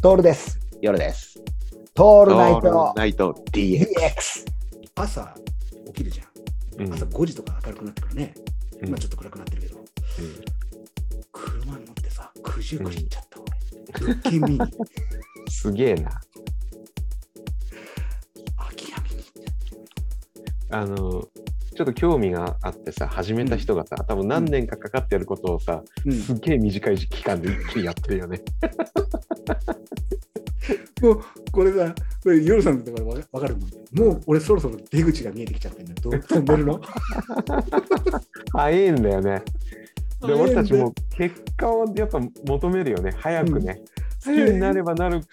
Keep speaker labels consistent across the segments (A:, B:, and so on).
A: トールです。
B: 夜です。
A: トールナイト
B: ナイト DX。
A: 朝起きるじゃん。
C: うん
A: 朝5時とか明るくなってくるね。
C: うん
A: 今ちょっと暗くなってるけど、車に乗ってさ、九十九里行っちゃった俺。物件見に、空
C: すげえな。
A: き家見に
C: あの、ちょっと興味があってさ、始めた人がさ、多分何年かかかってやることをさ、
A: た。
C: すっげえ短い期間で一気にやってるよね。
A: もうこれさ、これ夜さんとかわかわかるもん。もう俺そろそろ出口が見えてきちゃってんだよ。どう飛んでるの？
C: 早いんだよね。で、俺たちも結果をやっぱ求めるよね。早くね。好き
A: 早い
C: になればなる、好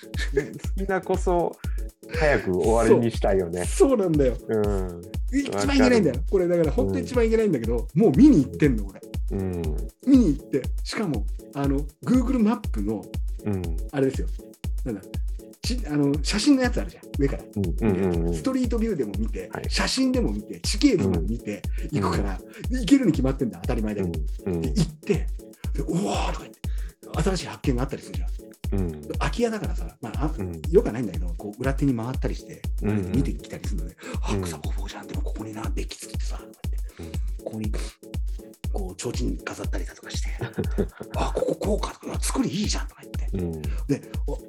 C: きなこそ、早く終わりにしたいよね。
A: そうなんだよ。
C: うん。
A: 一番いけないんだよ。これだから本当に一番いけないんだけど、もう見に行ってんの俺。
C: うん。
A: 見に行って、しかも、あの、Google マップの、
C: うん。
A: あれですよ。なんだちあの写真のやつあるじゃん、上から。
C: うん。うん。うん
A: ストリートビューでも見て、
C: はい
A: 写真でも見て、地形図も見て、
C: うん
A: 行くから、行けるに決まってんだ、当たり前だ
C: う
A: けど。
C: ん。うん
A: で行って、でおおーとか言って、新しい発見があったりするじゃん。
C: うん。
A: 空き家だからさ、まあ、あ
C: うん
A: よくはないんだけど、こう裏手に回ったりして、
C: うんうん
A: 見てきたりするので、あ、
C: うん
A: 草ぼうぼうじゃん、でもここにな、デッキつきてさ、ここに、こう、提灯飾ったりだとかして、あ、こここうかとか、作りいいじゃんとか言って。
C: うん。
A: で、お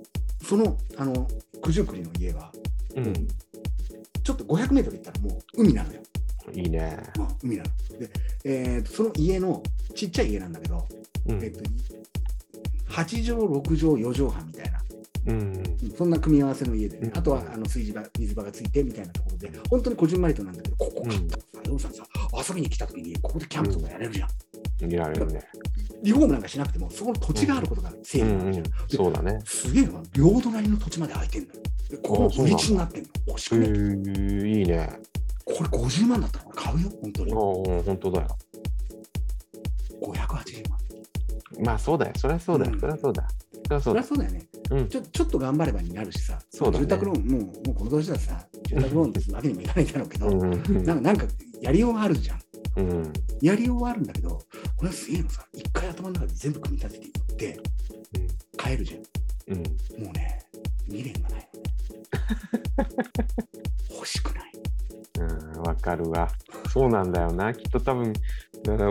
A: その、あの、九十九里の家は、
C: うん。
A: ちょっと500メートル行ったらもう海なのよ。
C: いいね。
A: うん海なの。で、えーとその家のちっちゃい家なんだけど、
C: うん
A: えっと、8畳、6畳、4畳半みたいな、
C: うん。
A: うんそんな組み合わせの家で、ね
C: うん
A: あとはあの水場水場がついてみたいなところで、本当にこじんまりとなんだけど、ここ買ったらさ、ヨウさんさ、遊びに来た時に、ここでキャンプとかやれるじゃん。
C: いられるね。
A: リフォームなんかしなくても、そこの土地があることが整
C: うんうん
A: 理なんじゃん。。で
C: そうだね。
A: すげえな、両隣の土地まで空いてんのよ。でここ
C: あそうなんだ
A: 売り地になってんの。欲し
C: へ
A: くね。
C: え、いいね。
A: これ50万だったら俺買うよ、本当に。
C: ああ、本当だよ。
A: 580万。
C: まあそうだよ。そりゃそうだよ。
A: うん
C: そりゃそうだ。そりゃ。そ
A: う
C: だ
A: よね。
C: うん。
A: ちょちょっと頑張ればになるしさ、
C: そうだね
A: 住宅ローン、もうもうこの年だとさ、住宅ローンってわけにもいかないんだろうけど、なんかなんかやりようがあるじゃん。
C: うん。
A: やりようはあるんだけど、これはすげえのさ、一回頭の中で全部組み立てていって、買えるじゃ
C: うん。
A: ん。もうね、未練がないのね。欲しくない。
C: うん。わかるわ。そうなんだよな。きっと多分、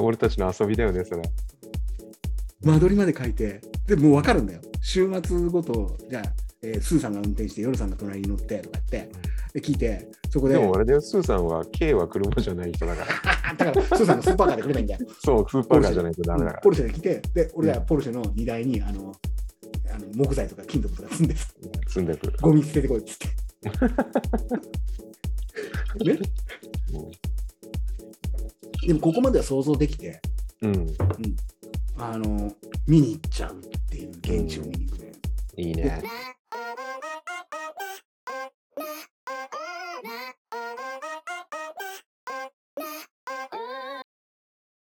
C: 俺たちの遊びだよね、それ。
A: 間取りまで書いて、でもう分かるんだよ。週末ごと、じゃあ、えースーさんが運転して、夜さんが隣に乗ってとか言って、で聞いて、そこで、
C: でもあれだよ、スーさんは K は車じゃない人だから。
A: だから、スーさんがスーパーカーで来ればいいんだよ。
C: そう、スーパーカーじゃないとダメだから
A: ポ。ルシェで来て、で、俺はポルシェの荷台に、あの、あの木材とか金属とか積んで、
C: 積んでくる。
A: ゴミ捨ててこいっつって。ね、でもここまでは想像できて、
C: うん。
A: あの、見に行っちゃうっていう現地を見に行くね。
C: いいね。